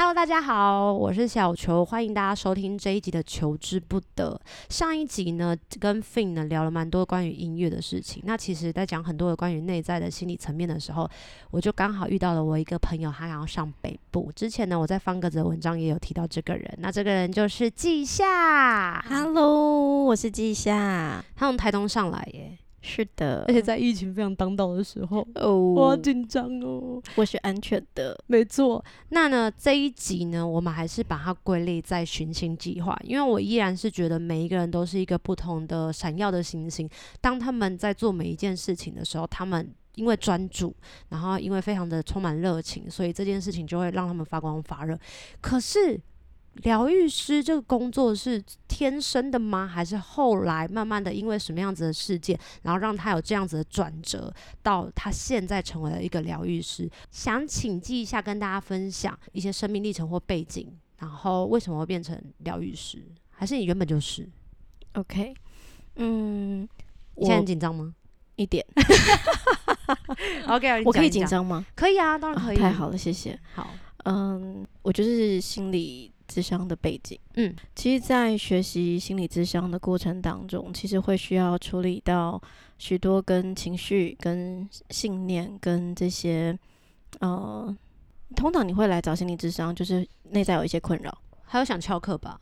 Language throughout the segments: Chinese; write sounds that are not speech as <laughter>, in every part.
Hello，大家好，我是小球，欢迎大家收听这一集的求之不得。上一集呢，跟 Fin 呢聊了蛮多关于音乐的事情。那其实，在讲很多的关于内在的心理层面的时候，我就刚好遇到了我一个朋友，他想要上北部。之前呢，我在方格子的文章也有提到这个人。那这个人就是季夏。Hello，我是季夏，他从台东上来耶。是的，而且在疫情非常当道的时候，哦，我好紧张哦。我是安全的，没错。那呢，这一集呢，我们还是把它归类在寻星计划，因为我依然是觉得每一个人都是一个不同的闪耀的星星。当他们在做每一件事情的时候，他们因为专注，然后因为非常的充满热情，所以这件事情就会让他们发光发热。可是，疗愈师这个工作是天生的吗？还是后来慢慢的因为什么样子的事件，然后让他有这样子的转折，到他现在成为了一个疗愈师？想请记一下，跟大家分享一些生命历程或背景，然后为什么会变成疗愈师？还是你原本就是？OK，嗯，你现在很紧张吗？一点。OK，<laughs> 我可以紧张吗？可以啊，当然可以。哦，太好了，谢谢。好，嗯，我就是心理。咨商的背景，嗯，其实，在学习心理智商的过程当中，其实会需要处理到许多跟情绪、跟信念、跟这些，呃，通常你会来找心理智商，就是内在有一些困扰，还有想翘课吧？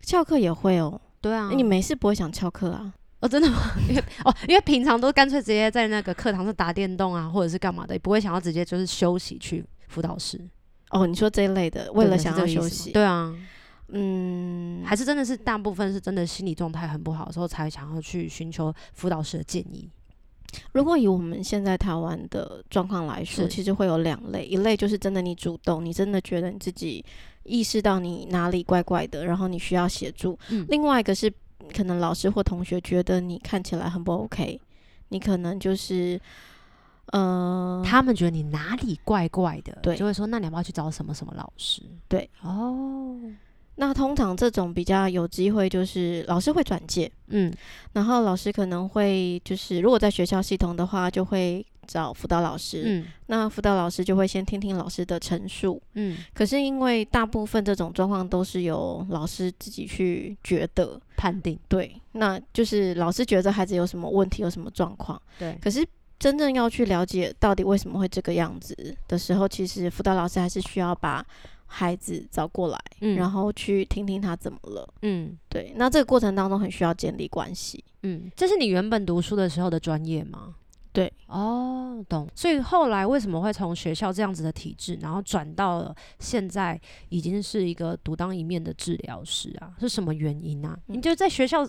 翘课也会哦，对啊，你没事不会想翘课啊？哦，真的吗？<laughs> 因为哦，因为平常都干脆直接在那个课堂上打电动啊，或者是干嘛的，也不会想要直接就是休息去辅导室。哦，你说这一类的，为了想要休息，对啊，嗯，还是真的是大部分是真的心理状态很不好的时候才想要去寻求辅导师的建议。如果以我们现在台湾的状况来说，其实会有两类，一类就是真的你主动，你真的觉得你自己意识到你哪里怪怪的，然后你需要协助；嗯、另外一个是可能老师或同学觉得你看起来很不 OK，你可能就是。呃，他们觉得你哪里怪怪的，对，就会说，那你要不要去找什么什么老师？对，哦，那通常这种比较有机会，就是老师会转介，嗯，然后老师可能会就是如果在学校系统的话，就会找辅导老师，嗯，那辅导老师就会先听听老师的陈述，嗯，可是因为大部分这种状况都是由老师自己去觉得判定，对，那就是老师觉得孩子有什么问题，有什么状况，对，可是。真正要去了解到底为什么会这个样子的时候，其实辅导老师还是需要把孩子找过来，嗯，然后去听听他怎么了，嗯，对。那这个过程当中很需要建立关系，嗯，这是你原本读书的时候的专业吗？对，哦，懂。所以后来为什么会从学校这样子的体制，然后转到了现在已经是一个独当一面的治疗师啊？是什么原因啊？嗯，你就在学校。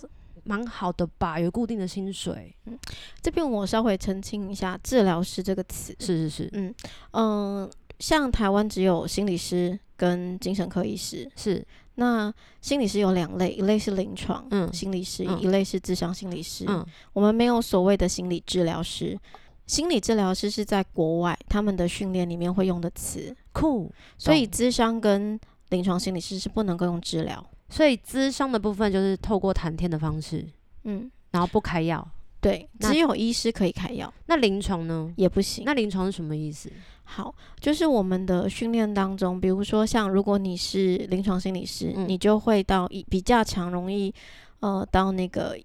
蛮好的吧，有固定的薪水。嗯，这边我稍微澄清一下，治疗师这个词是是是，嗯嗯、呃，像台湾只有心理师跟精神科医师是。那心理师有两类，一类是临床，嗯，心理师，嗯、一类是智商心理师。嗯，我们没有所谓的心理治疗师，心理治疗师是在国外他们的训练里面会用的词。酷，所以智商跟临床心理师是不能够用治疗。所以咨商的部分就是透过谈天的方式，嗯，然后不开药，对，只有医师可以开药。那临床呢？也不行。那临床是什么意思？好，就是我们的训练当中，比如说像如果你是临床心理师，嗯，你就会到比较强，容易呃到那个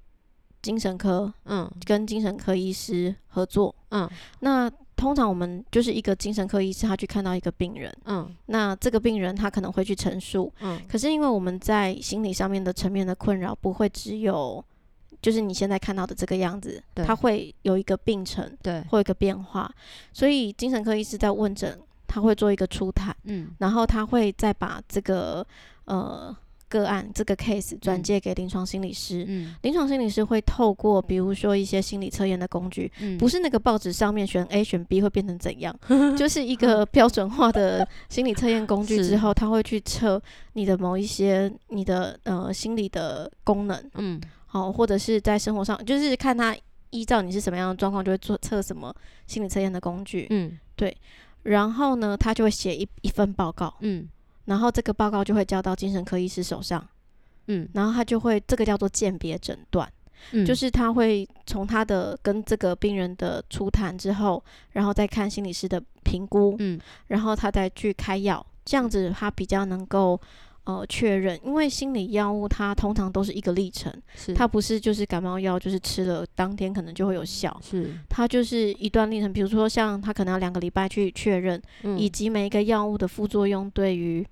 精神科，嗯，跟精神科医师合作，嗯，那。通常我们就是一个精神科医师，他去看到一个病人，嗯，那这个病人他可能会去陈述，嗯，可是因为我们在心理上面的层面的困扰不会只有，就是你现在看到的这个样子，他会有一个病程，对，会有一个变化，所以精神科医师在问诊，他会做一个初谈，嗯，然后他会再把这个呃。个案这个 case 转介给临床心理师，嗯，临床心理师会透过比如说一些心理测验的工具，嗯，不是那个报纸上面选 A 选 B 会变成怎样，<laughs> 就是一个 <laughs> 标准化的心理测验工具之后，他会去测你的某一些你的呃心理的功能，嗯，好，或者是在生活上，就是看他依照你是什么样的状况，就会做测什么心理测验的工具，嗯，对，然后呢，他就会写一一份报告，嗯。然后这个报告就会交到精神科医师手上，嗯，然后他就会这个叫做鉴别诊断，嗯，就是他会从他的跟这个病人的初谈之后，然后再看心理师的评估，嗯，然后他再去开药这样子他比较能够。呃，确认，因为心理药物它通常都是一个历程，它不是就是感冒药，就是吃了当天可能就会有效，是它就是一段历程。比如说像它可能要两个礼拜去确认，嗯、以及每一个药物的副作用对于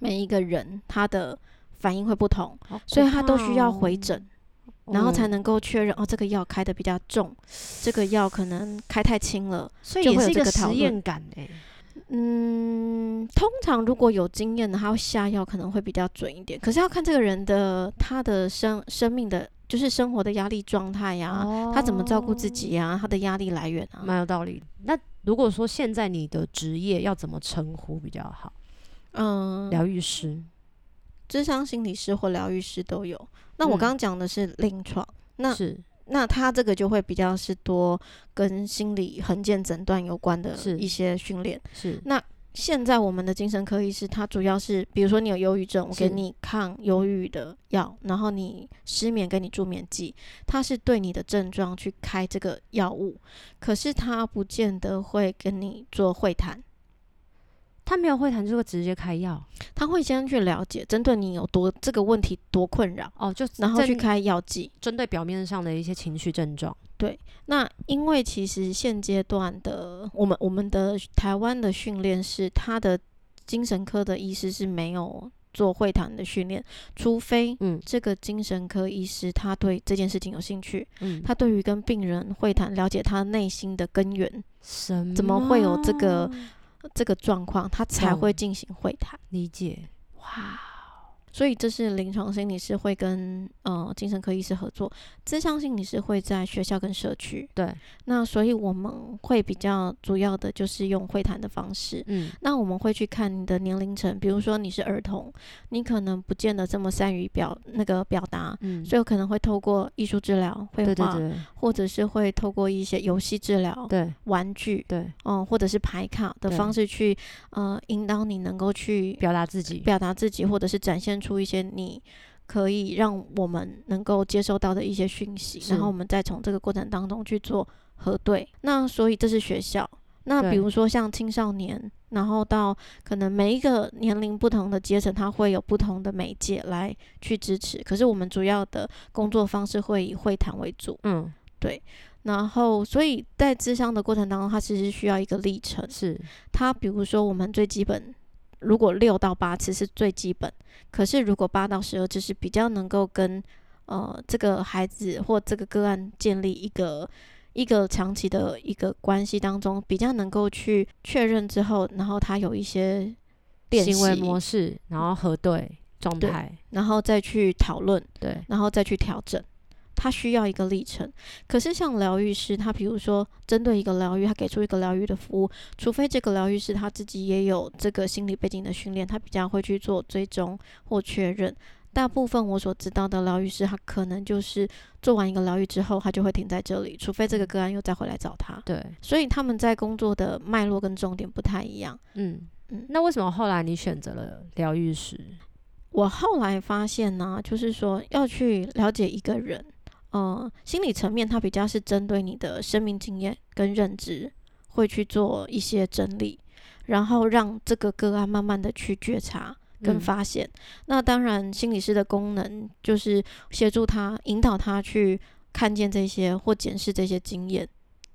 每一个人他的反应会不同，哦、所以他都需要回诊，哦、然后才能够确认哦，这个药开的比较重，这个药可能开太轻了，所以也是一个实验感诶。嗯，通常如果有经验的，他会下药可能会比较准一点。可是要看这个人的他的生生命的，就是生活的压力状态呀，哦、他怎么照顾自己呀、啊，他的压力来源啊，蛮有道理。那如果说现在你的职业要怎么称呼比较好？嗯，疗愈师、智商心理师或疗愈师都有。那我刚刚讲的是临床，嗯、那是。那他这个就会比较是多跟心理衡鉴诊断有关的一些训练。是。那现在我们的精神科医师，他主要是，比如说你有忧郁症，我给你抗忧郁的药，然后你失眠给你助眠剂，他是对你的症状去开这个药物，可是他不见得会跟你做会谈。他没有会谈，就会直接开药。他会先去了解，针对你有多这个问题多困扰哦，就然后去开药剂，针对表面上的一些情绪症状。对，那因为其实现阶段的我们我们的台湾的训练是，他的精神科的医师是没有做会谈的训练，除非嗯这个精神科医师他对这件事情有兴趣，嗯，他对于跟病人会谈，了解他内心的根源，什么？怎么会有这个？这个状况，他才会进行会谈。理解，哇。所以这是临床心理师会跟呃精神科医师合作，咨商心理师会在学校跟社区。对，那所以我们会比较主要的就是用会谈的方式。嗯，那我们会去看你的年龄层，比如说你是儿童，你可能不见得这么善于表那个表达，嗯，所以我可能会透过艺术治疗、绘画，对对对，或者是会透过一些游戏治疗，对，玩具，对，嗯、呃，或者是牌卡的方式去呃引导你能够去表达自己，表达自己，或者是展现出。出一些你可以让我们能够接收到的一些讯息，然后我们再从这个过程当中去做核对。那所以这是学校。那比如说像青少年，然后到可能每一个年龄不同的阶层，它会有不同的媒介来去支持。可是我们主要的工作方式会以会谈为主。嗯，对。然后所以在智商的过程当中，它其实需要一个历程。是它，比如说我们最基本。如果六到八次是最基本，可是如果八到十二次是比较能够跟呃这个孩子或这个个案建立一个一个长期的一个关系当中，比较能够去确认之后，然后他有一些行为模式，然后核对状态，然后再去讨论，对，然后再去调整。他需要一个历程，可是像疗愈师，他比如说针对一个疗愈，他给出一个疗愈的服务，除非这个疗愈师他自己也有这个心理背景的训练，他比较会去做追踪或确认。大部分我所知道的疗愈师，他可能就是做完一个疗愈之后，他就会停在这里，除非这个个案又再回来找他。对，所以他们在工作的脉络跟重点不太一样。嗯嗯，那为什么后来你选择了疗愈师？我后来发现呢，就是说要去了解一个人。呃，心理层面，它比较是针对你的生命经验跟认知，会去做一些整理，然后让这个个案慢慢的去觉察跟发现。嗯、那当然，心理师的功能就是协助他、引导他去看见这些或检视这些经验，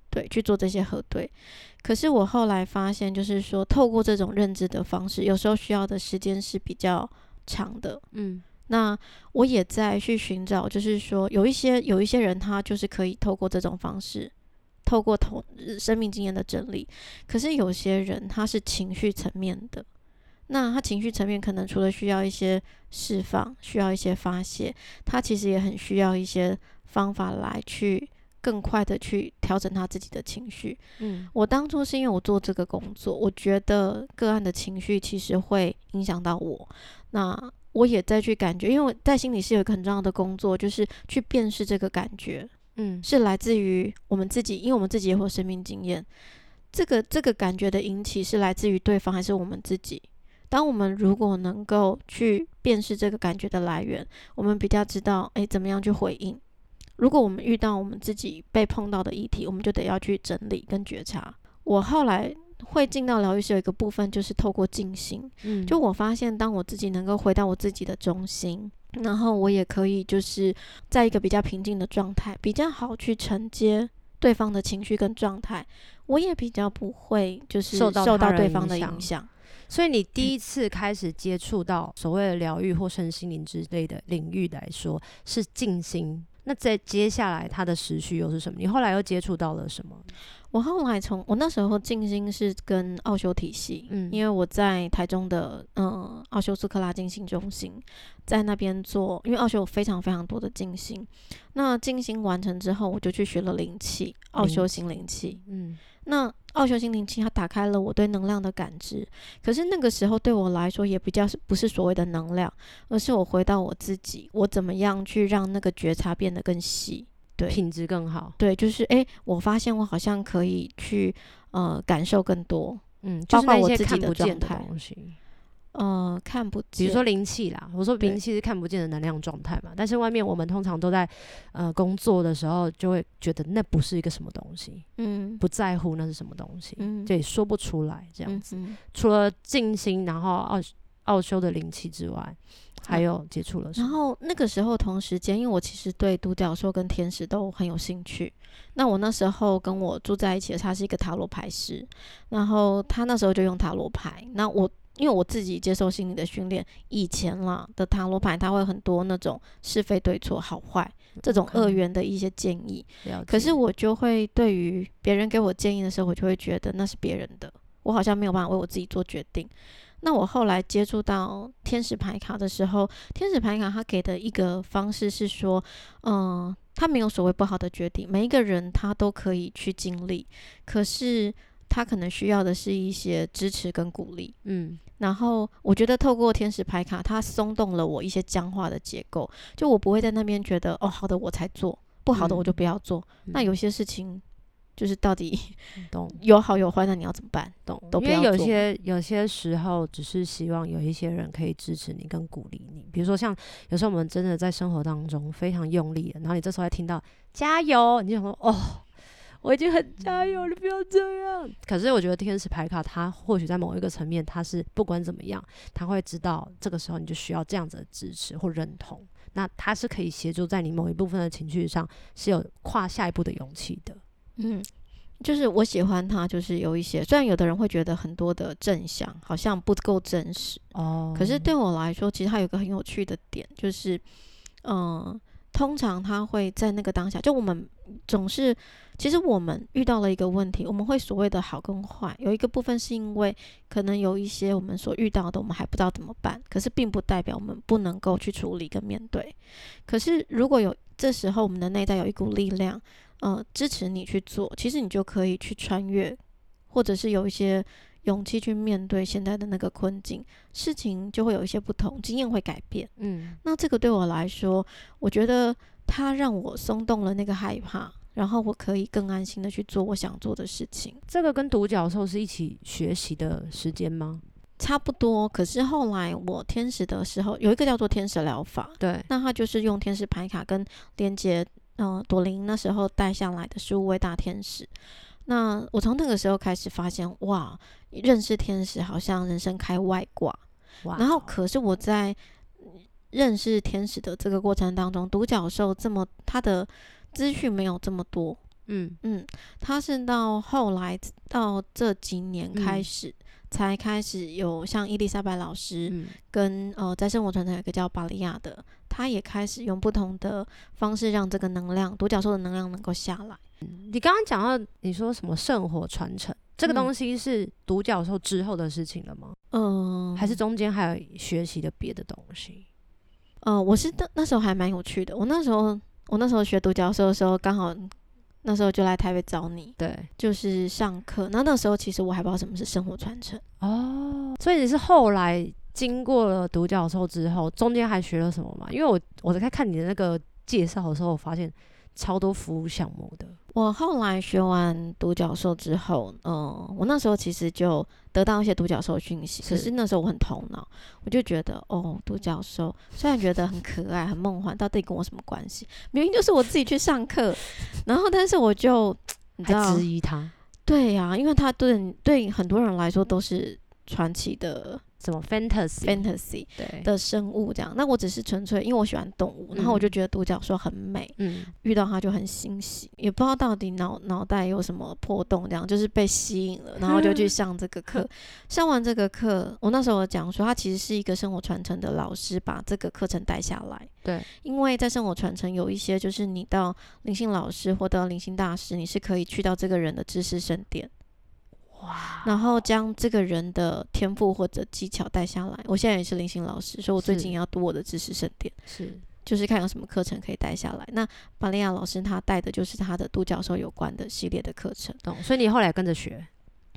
对，去做这些核对。可是我后来发现，就是说，透过这种认知的方式，有时候需要的时间是比较长的。嗯。那我也在去寻找，就是说有一些有一些人，他就是可以透过这种方式，透过同生命经验的整理。可是有些人他是情绪层面的，那他情绪层面可能除了需要一些释放，需要一些发泄，他其实也很需要一些方法来去更快的去调整他自己的情绪。嗯，我当初是因为我做这个工作，我觉得个案的情绪其实会影响到我。那我也在去感觉，因为我在心理是有一个很重要的工作，就是去辨识这个感觉，嗯，是来自于我们自己，因为我们自己也会有生命经验。这个这个感觉的引起是来自于对方还是我们自己？当我们如果能够去辨识这个感觉的来源，我们比较知道，诶，怎么样去回应。如果我们遇到我们自己被碰到的议题，我们就得要去整理跟觉察。我后来会进到疗愈室有一个部分，就是透过静心。嗯，就我发现，当我自己能够回到我自己的中心，然后我也可以就是在一个比较平静的状态，比较好去承接对方的情绪跟状态，我也比较不会就是受到对方的影响。所以你第一次开始接触到所谓的疗愈或身心灵之类的领域来说，是静心。那在接下来它的时序又是什么？你后来又接触到了什么？我后来从我那时候静心是跟奥修体系，嗯，因为我在台中的嗯奥修斯克拉静心中心，在那边做，因为奥修有非常非常多的静心。那静心完成之后，我就去学了灵气，奥修心灵气，嗯。那奥修心灵器，它打开了我对能量的感知。可是那个时候对我来说，也比较是不是所谓的能量，而是我回到我自己，我怎么样去让那个觉察变得更细，对，品质更好。对，就是诶，我发现我好像可以去呃感受更多，嗯，包括我自己的状态。呃，看不见，比如说灵气啦，我说灵气是看不见的能量状态嘛。但是外面我们通常都在呃工作的时候，就会觉得那不是一个什么东西，嗯，不在乎那是什么东西，嗯，就也说不出来这样子。嗯嗯、除了静心，然后奥奥修的灵气之外，还有接触了什么？然后那个时候同时间，因为我其实对独角兽跟天使都很有兴趣。那我那时候跟我住在一起的他是一个塔罗牌师，然后他那时候就用塔罗牌，那我。因为我自己接受心理的训练，以前啦的塔罗牌，它会很多那种是非对错、好坏这种二元的一些建议。可是我就会对于别人给我建议的时候，我就会觉得那是别人的，我好像没有办法为我自己做决定。那我后来接触到天使牌卡的时候，天使牌卡它给的一个方式是说，嗯、呃，它没有所谓不好的决定，每一个人他都可以去经历，可是。他可能需要的是一些支持跟鼓励，嗯，然后我觉得透过天使牌卡，它松动了我一些僵化的结构，就我不会在那边觉得哦，好的我才做，不好的我就不要做。嗯、那有些事情就是到底懂 <laughs> 有好有坏，那你要怎么办？懂？因为有些有些时候只是希望有一些人可以支持你跟鼓励你，比如说像有时候我们真的在生活当中非常用力，然后你这时候还听到加油，你就说哦。我已经很加油了，不要这样。可是我觉得天使牌卡，它或许在某一个层面，它是不管怎么样，它会知道这个时候你就需要这样子的支持或认同。那它是可以协助在你某一部分的情绪上是有跨下一步的勇气的。嗯，就是我喜欢它，就是有一些，虽然有的人会觉得很多的正向好像不够真实哦，可是对我来说，其实它有一个很有趣的点，就是嗯。通常他会在那个当下，就我们总是，其实我们遇到了一个问题，我们会所谓的好跟坏，有一个部分是因为可能有一些我们所遇到的，我们还不知道怎么办，可是并不代表我们不能够去处理跟面对。可是如果有这时候我们的内在有一股力量，呃，支持你去做，其实你就可以去穿越，或者是有一些。勇气去面对现在的那个困境，事情就会有一些不同，经验会改变。嗯，那这个对我来说，我觉得它让我松动了那个害怕，然后我可以更安心的去做我想做的事情。这个跟独角兽是一起学习的时间吗？差不多。可是后来我天使的时候，有一个叫做天使疗法，对，那它就是用天使牌卡跟连接，嗯、呃，朵琳那时候带下来的十五位大天使。那我从那个时候开始发现，哇，认识天使好像人生开外挂。哇然后，可是我在认识天使的这个过程当中，独角兽这么他的资讯没有这么多。嗯嗯，他是到后来到这几年开始，嗯、才开始有像伊丽莎白老师跟、嗯、呃，在生活传承有一个叫巴利亚的，他也开始用不同的方式让这个能量，独角兽的能量能够下来。你刚刚讲到你说什么圣火传承，这个东西是独角兽之后的事情了吗？嗯，还是中间还有学习的别的东西？呃，我是那那时候还蛮有趣的。我那时候我那时候学独角兽的时候，刚好那时候就来台北找你，对，就是上课。那那时候其实我还不知道什么是圣火传承哦，所以你是后来经过了独角兽之后，中间还学了什么吗？因为我我在看你的那个介绍的时候，我发现。超多服务项目的。我后来学完独角兽之后，嗯，我那时候其实就得到一些独角兽讯息。可是那时候我很头脑，我就觉得，哦，独角兽虽然觉得很可爱、很梦幻，到底跟我什么关系？明明就是我自己去上课，<laughs> 然后但是我就你知道质疑他。对呀、啊，因为他对对很多人来说都是传奇的。什么 fantasy fantasy 对的生物这样，那我只是纯粹因为我喜欢动物，然后我就觉得独角兽很美，嗯，遇到它就很欣喜，也不知道到底脑脑袋有什么破洞，这样就是被吸引了，然后就去上这个课。上完这个课，我那时候讲说，他其实是一个生活传承的老师，把这个课程带下来。对，因为在生活传承有一些，就是你到灵性老师或到灵性大师，你是可以去到这个人的知识圣殿。哇！然后将这个人的天赋或者技巧带下来。我现在也是灵性老师，所以我最近要读我的知识圣典，是就是看有什么课程可以带下来。那巴利亚老师他带的就是他的独角兽有关的系列的课程。懂？所以你后来跟着学？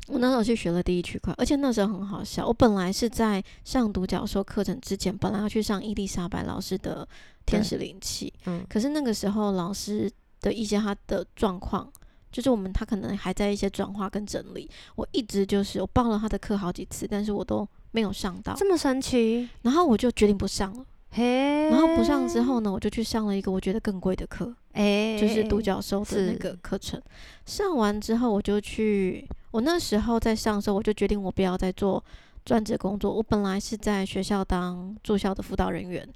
我那时候去学了第一区块，而且那时候很好笑。我本来是在上独角兽课程之前，本来要去上伊丽莎白老师的天使灵气，嗯，可是那个时候老师的一些他的状况。就是我们他可能还在一些转化跟整理，我一直就是我报了他的课好几次，但是我都没有上到，这么神奇，然后我就决定不上了。嘿，然后不上之后呢，我就去上了一个我觉得更贵的课，哎，就是独角兽的那个课程。上完之后，我就去，我那时候在上的时候，我就决定我不要再做。专职工作，我本来是在学校当住校的辅导人员，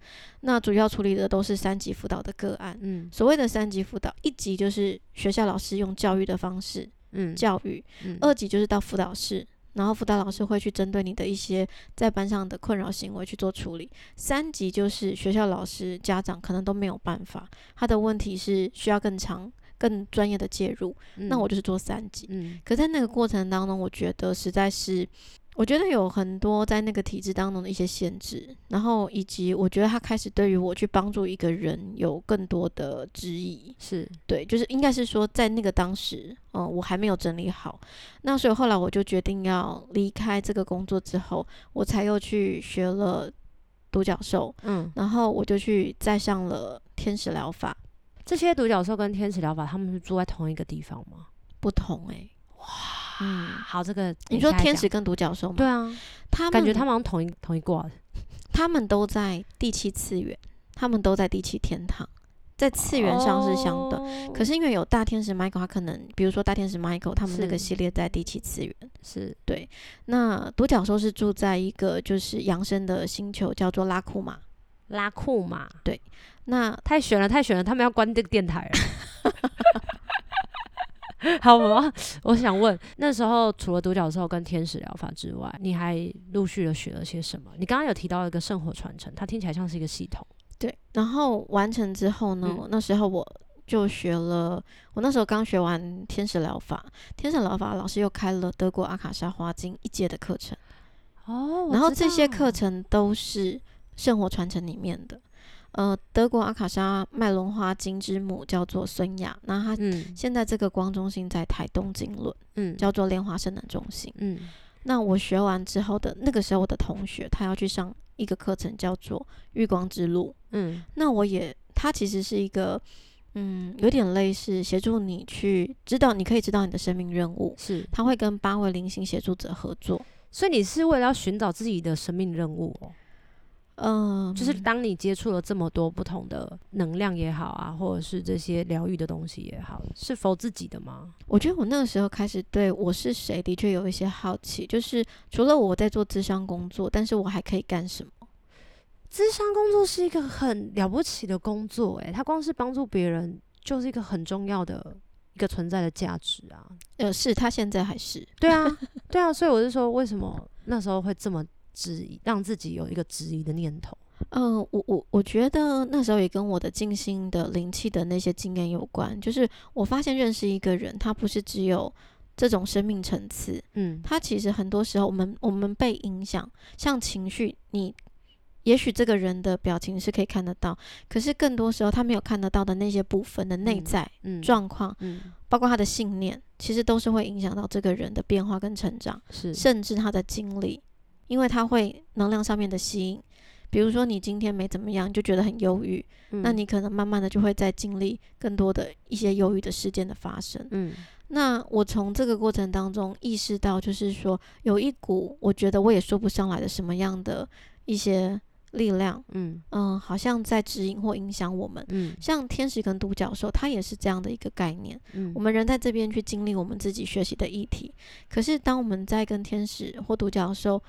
那主要处理的都是三级辅导的个案。嗯，所谓的三级辅导，一级就是学校老师用教育的方式，嗯，教育；嗯，二级就是到辅导室，然后辅导老师会去针对你的一些在班上的困扰行为去做处理；三级就是学校老师、家长可能都没有办法，他的问题是需要更长、更专业的介入。嗯，那我就是做三级。嗯，可在那个过程当中，我觉得实在是。我觉得有很多在那个体制当中的一些限制，然后以及我觉得他开始对于我去帮助一个人有更多的质疑，是对，就是应该是说在那个当时，嗯、呃，我还没有整理好，那所以后来我就决定要离开这个工作之后，我才又去学了独角兽，嗯，然后我就去再上了天使疗法。这些独角兽跟天使疗法，他们是住在同一个地方吗？不同诶、欸，哇。嗯，好，这个你说天使跟独角兽吗？对啊，他们感觉他们好像同一同一挂的，<laughs> 他们都在第七次元，他们都在第七天堂，在次元上是相等。哦、可是因为有大天使 Michael，他可能比如说大天使 Michael，他们那个系列在第七次元，是对。那独角兽是住在一个就是扬升的星球，叫做拉库玛。拉库玛，对。那太悬了，太悬了，他们要关这个电台了。<laughs> <laughs> 好我？我想问，那时候除了独角兽跟天使疗法之外，你还陆续的学了些什么？你刚刚有提到一个圣火传承，它听起来像是一个系统。对，然后完成之后呢，嗯、那时候我就学了，我那时候刚学完天使疗法，天使疗法老师又开了德国阿卡莎花精一阶的课程。哦，然后这些课程都是圣火传承里面的。呃，德国阿卡莎麦伦花金之母叫做孙雅，那她现在这个光中心在台东金轮，嗯，叫做莲花圣能中心，嗯。那我学完之后的那个时候，我的同学他要去上一个课程，叫做月光之路，嗯。那我也，他其实是一个，嗯，有点类似协助你去知道，你可以知道你的生命任务，是。他会跟八位灵性协助者合作，所以你是为了要寻找自己的生命任务哦。嗯，就是当你接触了这么多不同的能量也好啊，或者是这些疗愈的东西也好，是否自己的吗？我觉得我那个时候开始对我是谁的确有一些好奇，就是除了我在做咨商工作，但是我还可以干什么？咨商工作是一个很了不起的工作，欸，诶，它光是帮助别人就是一个很重要的一个存在的价值啊。呃，是，他现在还是。对啊，<laughs> 对啊，所以我是说，为什么那时候会这么？质疑，让自己有一个质疑的念头。嗯、呃，我我我觉得那时候也跟我的静心的灵气的那些经验有关。就是我发现认识一个人，他不是只有这种生命层次，嗯，他其实很多时候我们我们被影响，像情绪，你也许这个人的表情是可以看得到，可是更多时候他没有看得到的那些部分的内在状况，嗯，嗯，包括他的信念，其实都是会影响到这个人的变化跟成长，是，甚至他的经历。因为它会能量上面的吸引，比如说你今天没怎么样，就觉得很忧郁，嗯，那你可能慢慢的就会在经历更多的一些忧郁的事件的发生。嗯，那我从这个过程当中意识到，就是说有一股我觉得我也说不上来的什么样的一些力量，嗯嗯、呃，好像在指引或影响我们。嗯，像天使跟独角兽，它也是这样的一个概念。嗯，我们人在这边去经历我们自己学习的议题，可是当我们在跟天使或独角兽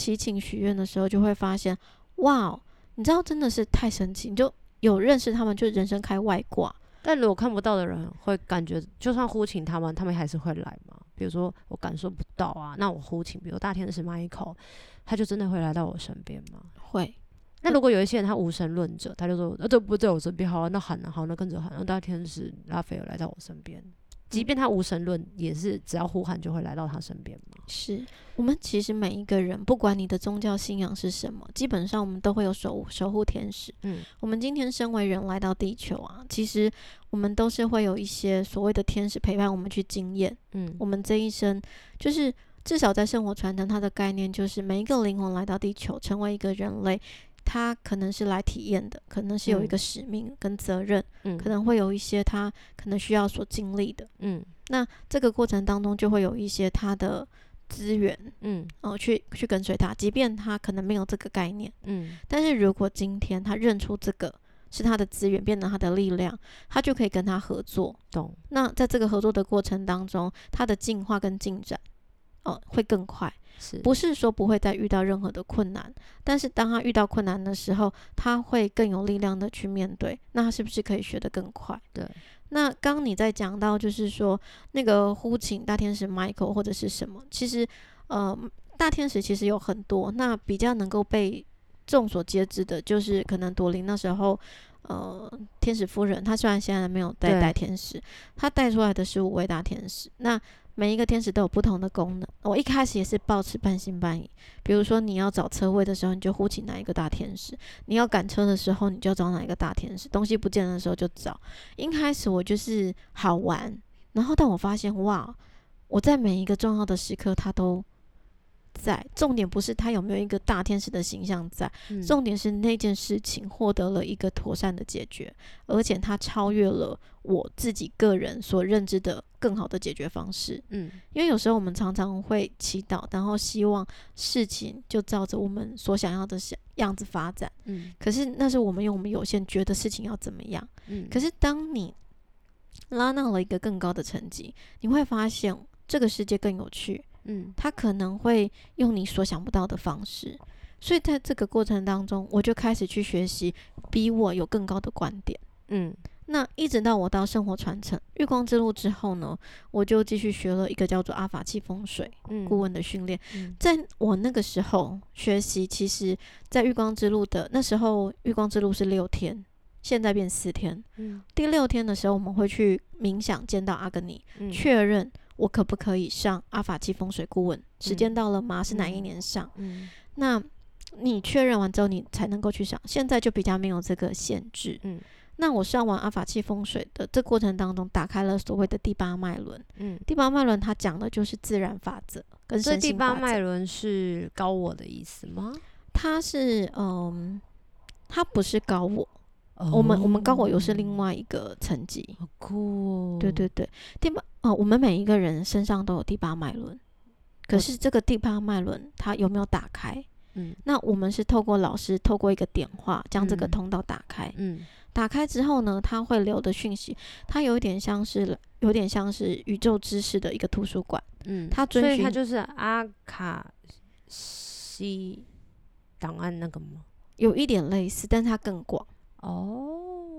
祈请许愿的时候，就会发现，哇，你知道真的是太神奇，你就有认识他们，就人生开外挂。但如果看不到的人会感觉，就算呼请他们，他们还是会来吗？比如说我感受不到啊，那我呼请，比如大天使 Michael，他就真的会来到我身边吗？会。那如果有一些人他无神论者，他就说，呃，这不在我身边，好啊，那喊啊，好，那跟着喊，让大天使拉斐尔来到我身边，即便他无神论，也是只要呼喊就会来到他身边嘛。是我们其实每一个人，不管你的宗教信仰是什么，基本上我们都会有守守护天使。嗯，我们今天身为人来到地球啊，其实我们都是会有一些所谓的天使陪伴我们去经验。嗯，我们这一生就是至少在生活传承，它的概念就是每一个灵魂来到地球，成为一个人类。他可能是来体验的，可能是有一个使命跟责任，嗯，可能会有一些他可能需要所经历的，嗯，那这个过程当中就会有一些他的资源，嗯，哦，去去跟随他，即便他可能没有这个概念，嗯，但是如果今天他认出这个是他的资源，变成他的力量，他就可以跟他合作，懂？那在这个合作的过程当中，他的进化跟进展，哦，会更快。是不是说不会再遇到任何的困难？但是当他遇到困难的时候，他会更有力量的去面对。那他是不是可以学得更快？对。那刚你在讲到，就是说那个呼请大天使 Michael 或者是什么？其实，呃，大天使其实有很多。那比较能够被众所皆知的，就是可能朵琳那时候，呃，天使夫人，她虽然现在没有带带天使，她带出来的是五位大天使。那每一个天使都有不同的功能。我一开始也是抱持半信半疑。比如说，你要找车位的时候，你就呼请哪一个大天使；你要赶车的时候，你就找哪一个大天使；东西不见的时候就找。一开始我就是好玩，然后但我发现，哇，我在每一个重要的时刻，他都。在重点不是他有没有一个大天使的形象在，嗯、重点是那件事情获得了一个妥善的解决，而且他超越了我自己个人所认知的更好的解决方式。嗯，因为有时候我们常常会祈祷，然后希望事情就照着我们所想要的想样子发展。嗯，可是那是我们用我们有限觉得事情要怎么样。嗯，可是当你拉到了一个更高的层级，你会发现这个世界更有趣。嗯，他可能会用你所想不到的方式，所以在这个过程当中，我就开始去学习，比我有更高的观点。嗯，那一直到我到生活传承月光之路之后呢，我就继续学了一个叫做阿法气风水顾问的训练。嗯，在我那个时候学习，其实，在月光之路的那时候，月光之路是六天，现在变四天。嗯，第六天的时候，我们会去冥想，见到阿格尼，确认。我可不可以上阿法七风水顾问？嗯、时间到了吗？是哪一年上？嗯，那你确认完之后，你才能够去上。现在就比较没有这个限制。嗯，那我上完阿法七风水的这过程当中，打开了所谓的第八脉轮。嗯，第八脉轮它讲的就是自然法则跟。所以第八脉轮是高我的意思吗？它是嗯，它不是高我。我们我们高我又是另外一个层级，好酷哦！对对对，第八哦，我们每一个人身上都有第八脉轮，可是这个第八脉轮它有没有打开？嗯，那我们是透过老师透过一个点化将这个通道打开。嗯，打开之后呢，它会留的讯息，它有点像是有点像是宇宙知识的一个图书馆。嗯，它所以它就是阿卡西档案那个吗？有一点类似，但它更广。哦，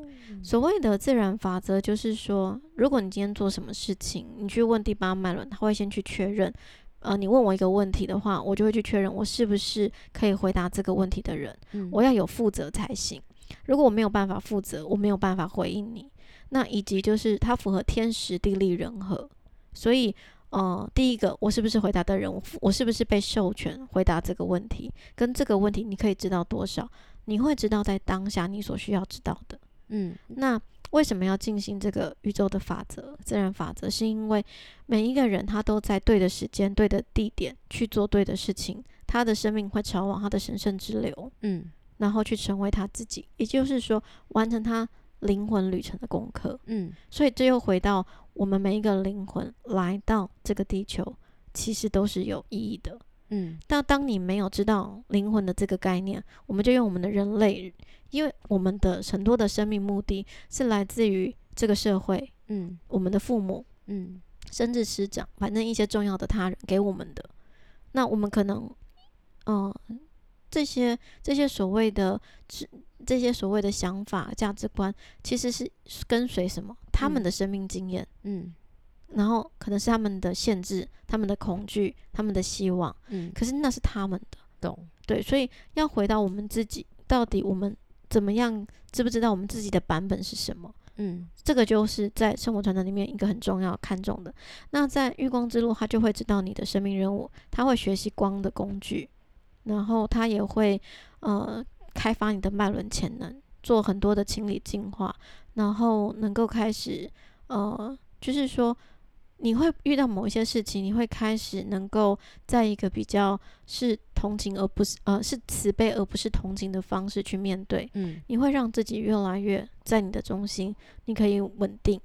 所谓的自然法则就是说，如果你今天做什么事情，你去问第八脉轮，他会先去确认。呃，你问我一个问题的话，我就会去确认我是不是可以回答这个问题的人。嗯，我要有负责才行。如果我没有办法负责，我没有办法回应你。那以及就是它符合天时地利人和。所以，呃，第一个，我是不是回答的人？我我是不是被授权回答这个问题？跟这个问题，你可以知道多少？你会知道在当下你所需要知道的，嗯，那为什么要进行这个宇宙的法则、自然法则？是因为每一个人他都在对的时间、对的地点去做对的事情，他的生命会朝往他的神圣之流，嗯，然后去成为他自己，也就是说完成他灵魂旅程的功课，嗯，所以这又回到我们每一个灵魂来到这个地球，其实都是有意义的。嗯，但当你没有知道灵魂的这个概念，我们就用我们的人类，因为我们的很多的生命目的是来自于这个社会，嗯，我们的父母，嗯，甚至师长，反正一些重要的他人给我们的，那我们可能，嗯、呃，这些这些所谓的这些所谓的想法价值观，其实是跟随什么？他们的生命经验，嗯。嗯然后可能是他们的限制、他们的恐惧、他们的希望，嗯，可是那是他们的，懂？对，所以要回到我们自己，到底我们怎么样？知不知道我们自己的版本是什么？嗯，这个就是在生活传承里面一个很重要看重的。那在月光之路，他就会知道你的生命任务，他会学习光的工具，然后他也会呃开发你的脉轮潜能，做很多的清理净化，然后能够开始呃，就是说。你会遇到某一些事情，你会开始能够在一个比较是同情而不是呃是慈悲而不是同情的方式去面对。嗯，你会让自己越来越在你的中心，你可以稳定。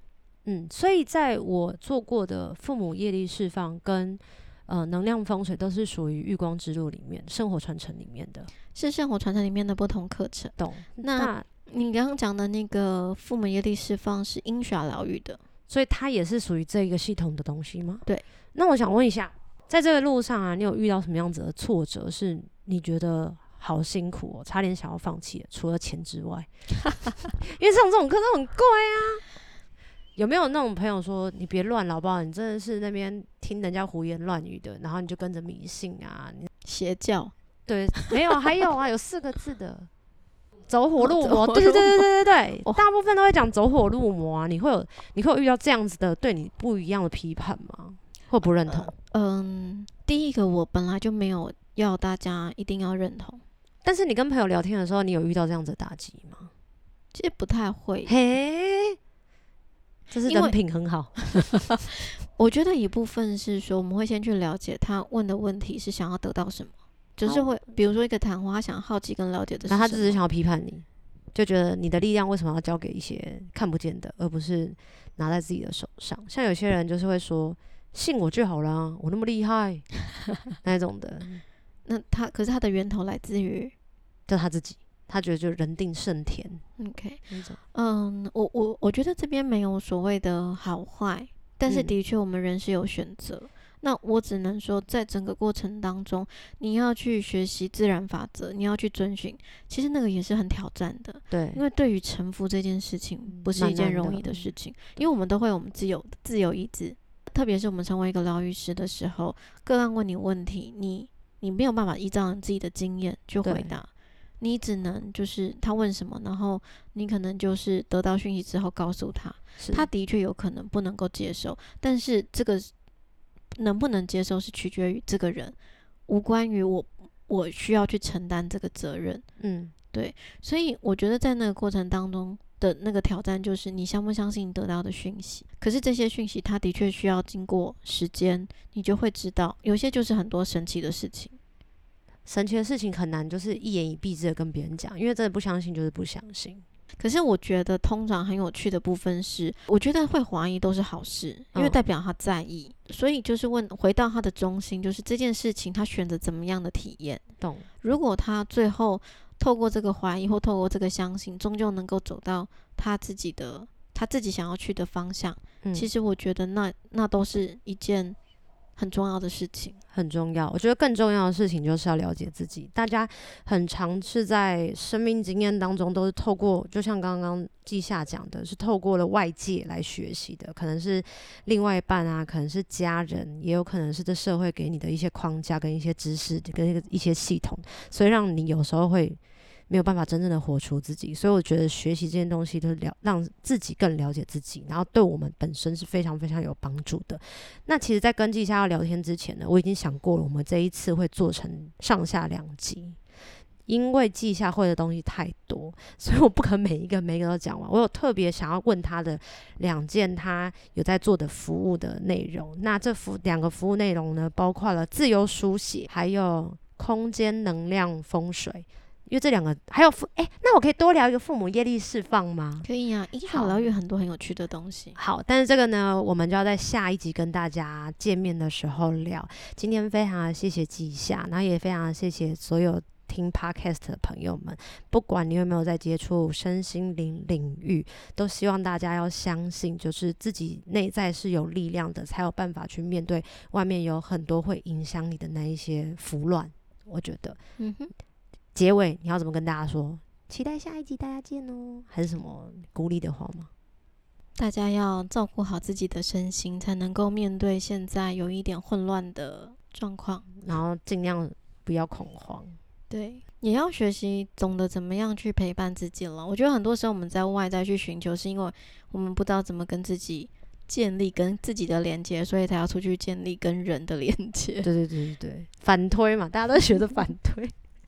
嗯，所以在我做过的父母业力释放跟呃能量风水都是属于月光之路里面生活传承里面的，是生活传承里面的不同课程。懂？那，那你刚刚讲的那个父母业力释放是音刷疗愈的。所以它也是属于这一个系统的东西吗？对。那我想问一下，在这个路上啊，你有遇到什么样子的挫折，是你觉得好辛苦哦，差点想要放弃？除了钱之外，<laughs> 因为上这种课都很贵啊。有没有那种朋友说，你别乱了好不好？你真的是那边听人家胡言乱语的，然后你就跟着迷信啊？你邪教？对，没有，还有啊，有四个字的。走火入魔，对对对对对对对，大部分都会讲走火入魔啊。你会有你会有遇到这样子的对你不一样的批判吗？会不认同？嗯，第一个我本来就没有要大家一定要认同，但是你跟朋友聊天的时候，你有遇到这样子的打击吗？其实不太会。嘿，这是人品很好。我觉得一部分是说，我们会先去了解他问的问题是想要得到什么。就是会，比如说一个谈话，他想好奇跟了解的，那他只是想要批判你，就觉得你的力量为什么要交给一些看不见的，而不是拿在自己的手上？像有些人就是会说，信我就好了，我那么厉害，<laughs> 那种的。<laughs> 那他可是他的源头来自于，就他自己，他觉得就人定胜天。OK，嗯，我我我觉得这边没有所谓的好坏，但是的确我们人是有选择。嗯那我只能说，在整个过程当中，你要去学习自然法则，你要去遵循，其实那个也是很挑战的。对，因为对于臣服这件事情，不是一件容易的事情，因为我们都会有我们自由自由意志，特别是我们成为一个疗愈师的时候，个案问你问题，你你没有办法依照你自己的经验去回答，你只能就是他问什么，然后你可能就是得到讯息之后告诉他，他的确有可能不能够接受，但是这个。能不能接受是取决于这个人，无关于我，我需要去承担这个责任。嗯，对，所以我觉得在那个过程当中的那个挑战，就是你相不相信得到的讯息。可是这些讯息，它的确需要经过时间，你就会知道，有些就是很多神奇的事情。神奇的事情很难，就是一言以蔽之的跟别人讲，因为真的不相信就是不相信。可是我觉得，通常很有趣的部分是，我觉得会怀疑都是好事，因为代表他在意。嗯、所以就是问，回到他的中心，就是这件事情他选择怎么样的体验。懂。如果他最后透过这个怀疑或透过这个相信，终究能够走到他自己的他自己想要去的方向，嗯、其实我觉得那那都是一件。很重要的事情，很重要。我觉得更重要的事情就是要了解自己。大家很常是在生命经验当中，都是透过，就像刚刚季夏讲的，是透过了外界来学习的，可能是另外一半啊，可能是家人，也有可能是这社会给你的一些框架跟一些知识跟一个一些系统，所以让你有时候会。没有办法真正的活出自己，所以我觉得学习这件东西都是了让自己更了解自己，然后对我们本身是非常非常有帮助的。那其实，在跟季夏要聊天之前呢，我已经想过了，我们这一次会做成上下两集，因为季夏会的东西太多，所以我不可能每一个每一个都讲完。我有特别想要问他的两件他有在做的服务的内容。那这服两个服务内容呢，包括了自由书写，还有空间能量风水。因为这两个还有父哎，那我可以多聊一个父母业力释放吗？可以啊，因好疗愈很多很有趣的东西。好，但是这个呢，我们就要在下一集跟大家见面的时候聊。今天非常的谢谢季夏，然后也非常谢谢所有听 Podcast 的朋友们，不管你有没有在接触身心灵领域，都希望大家要相信，就是自己内在是有力量的，才有办法去面对外面有很多会影响你的那一些浮乱。我觉得，嗯哼。结尾你要怎么跟大家说？期待下一集大家见哦，还是什么鼓励的话吗？大家要照顾好自己的身心，才能够面对现在有一点混乱的状况，然后尽量不要恐慌。对，也要学习懂得怎么样去陪伴自己了。我觉得很多时候我们在外在去寻求，是因为我们不知道怎么跟自己建立跟自己的连接，所以才要出去建立跟人的连接。对对对对对，反推嘛，大家都学着反推。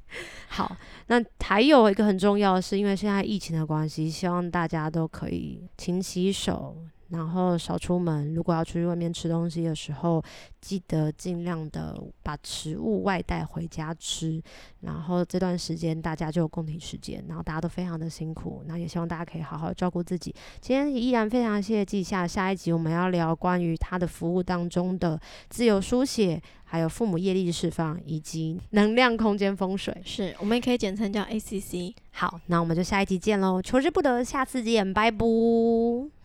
<laughs> 好，那还有一个很重要的是，因为现在疫情的关系，希望大家都可以勤洗手。然后少出门，如果要出去外面吃东西的时候，记得尽量的把食物外带回家吃。然后这段时间大家就有共体时间，然后大家都非常的辛苦，那也希望大家可以好好照顾自己。今天依然非常谢谢季夏，下一集我们要聊关于他的服务当中的自由书写，还有父母业力释放，以及能量空间风水。是我们也可以简称叫 ACC。好，那我们就下一集见喽，求之不得，下次见，拜拜。